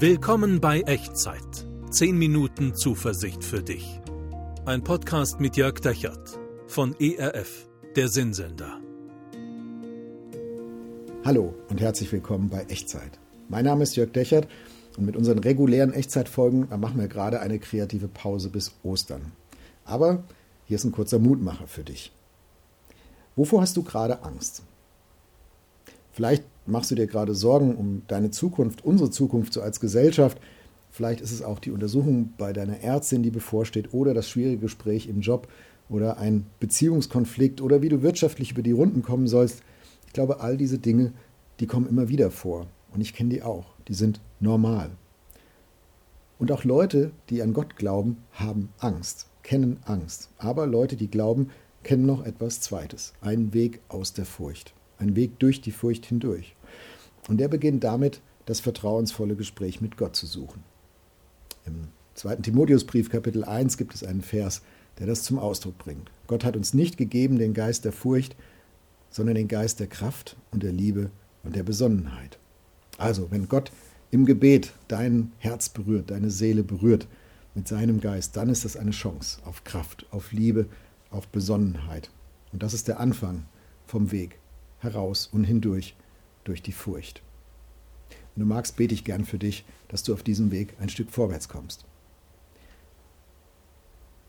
Willkommen bei Echtzeit. 10 Minuten Zuversicht für dich. Ein Podcast mit Jörg Dechert von ERF, der Sinnsender. Hallo und herzlich willkommen bei Echtzeit. Mein Name ist Jörg Dechert und mit unseren regulären Echtzeitfolgen machen wir gerade eine kreative Pause bis Ostern. Aber hier ist ein kurzer Mutmacher für dich. Wovor hast du gerade Angst? Vielleicht machst du dir gerade Sorgen um deine Zukunft, unsere Zukunft so als Gesellschaft. Vielleicht ist es auch die Untersuchung bei deiner Ärztin, die bevorsteht, oder das schwierige Gespräch im Job oder ein Beziehungskonflikt oder wie du wirtschaftlich über die Runden kommen sollst. Ich glaube, all diese Dinge, die kommen immer wieder vor. Und ich kenne die auch. Die sind normal. Und auch Leute, die an Gott glauben, haben Angst, kennen Angst. Aber Leute, die glauben, kennen noch etwas Zweites. Einen Weg aus der Furcht. Einen Weg durch die Furcht hindurch. Und der beginnt damit, das vertrauensvolle Gespräch mit Gott zu suchen. Im 2. Timotheusbrief Kapitel 1 gibt es einen Vers, der das zum Ausdruck bringt. Gott hat uns nicht gegeben den Geist der Furcht, sondern den Geist der Kraft und der Liebe und der Besonnenheit. Also, wenn Gott im Gebet dein Herz berührt, deine Seele berührt mit seinem Geist, dann ist das eine Chance auf Kraft, auf Liebe, auf Besonnenheit. Und das ist der Anfang vom Weg heraus und hindurch durch die Furcht. Wenn du magst, bete ich gern für dich, dass du auf diesem Weg ein Stück vorwärts kommst.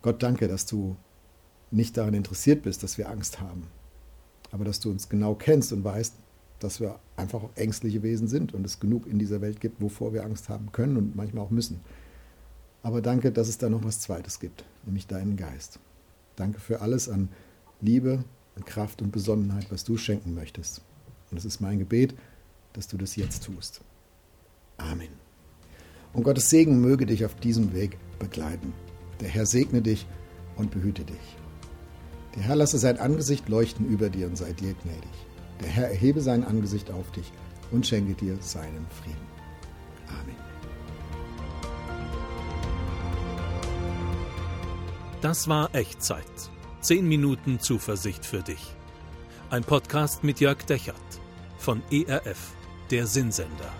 Gott, danke, dass du nicht daran interessiert bist, dass wir Angst haben, aber dass du uns genau kennst und weißt, dass wir einfach auch ängstliche Wesen sind und es genug in dieser Welt gibt, wovor wir Angst haben können und manchmal auch müssen. Aber danke, dass es da noch was Zweites gibt, nämlich deinen Geist. Danke für alles an Liebe, Kraft und Besonnenheit, was du schenken möchtest. Und es ist mein Gebet, dass du das jetzt tust. Amen. Und Gottes Segen möge dich auf diesem Weg begleiten. Der Herr segne dich und behüte dich. Der Herr lasse sein Angesicht leuchten über dir und sei dir gnädig. Der Herr erhebe sein Angesicht auf dich und schenke dir seinen Frieden. Amen. Das war Echtzeit. 10 Minuten Zuversicht für dich. Ein Podcast mit Jörg Dechert von ERF, der Sinnsender.